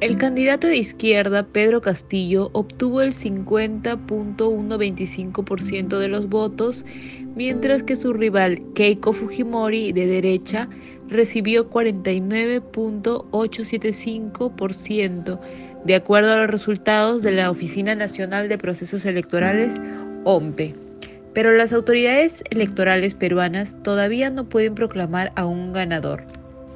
El candidato de izquierda, Pedro Castillo, obtuvo el 50.125% de los votos, mientras que su rival, Keiko Fujimori, de derecha, recibió 49.875%, de acuerdo a los resultados de la Oficina Nacional de Procesos Electorales, OMPE. Pero las autoridades electorales peruanas todavía no pueden proclamar a un ganador.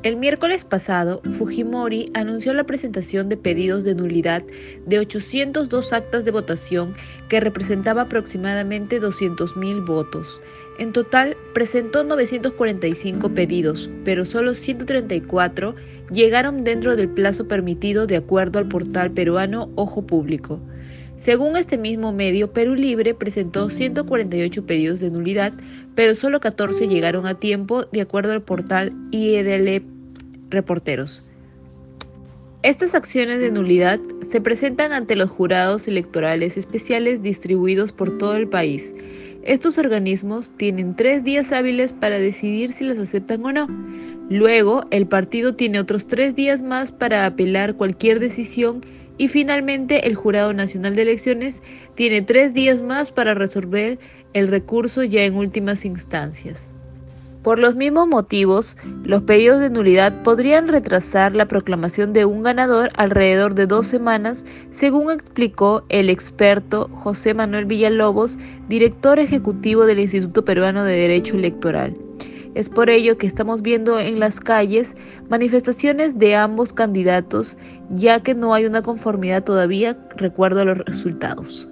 El miércoles pasado, Fujimori anunció la presentación de pedidos de nulidad de 802 actas de votación que representaba aproximadamente 200.000 votos. En total, presentó 945 pedidos, pero solo 134 llegaron dentro del plazo permitido de acuerdo al portal peruano Ojo Público. Según este mismo medio, Perú Libre presentó 148 pedidos de nulidad, pero solo 14 llegaron a tiempo, de acuerdo al portal IEDL Reporteros. Estas acciones de nulidad se presentan ante los jurados electorales especiales distribuidos por todo el país. Estos organismos tienen tres días hábiles para decidir si las aceptan o no. Luego, el partido tiene otros tres días más para apelar cualquier decisión y finalmente, el Jurado Nacional de Elecciones tiene tres días más para resolver el recurso ya en últimas instancias. Por los mismos motivos, los pedidos de nulidad podrían retrasar la proclamación de un ganador alrededor de dos semanas, según explicó el experto José Manuel Villalobos, director ejecutivo del Instituto Peruano de Derecho Electoral. Es por ello que estamos viendo en las calles manifestaciones de ambos candidatos, ya que no hay una conformidad todavía, recuerdo los resultados.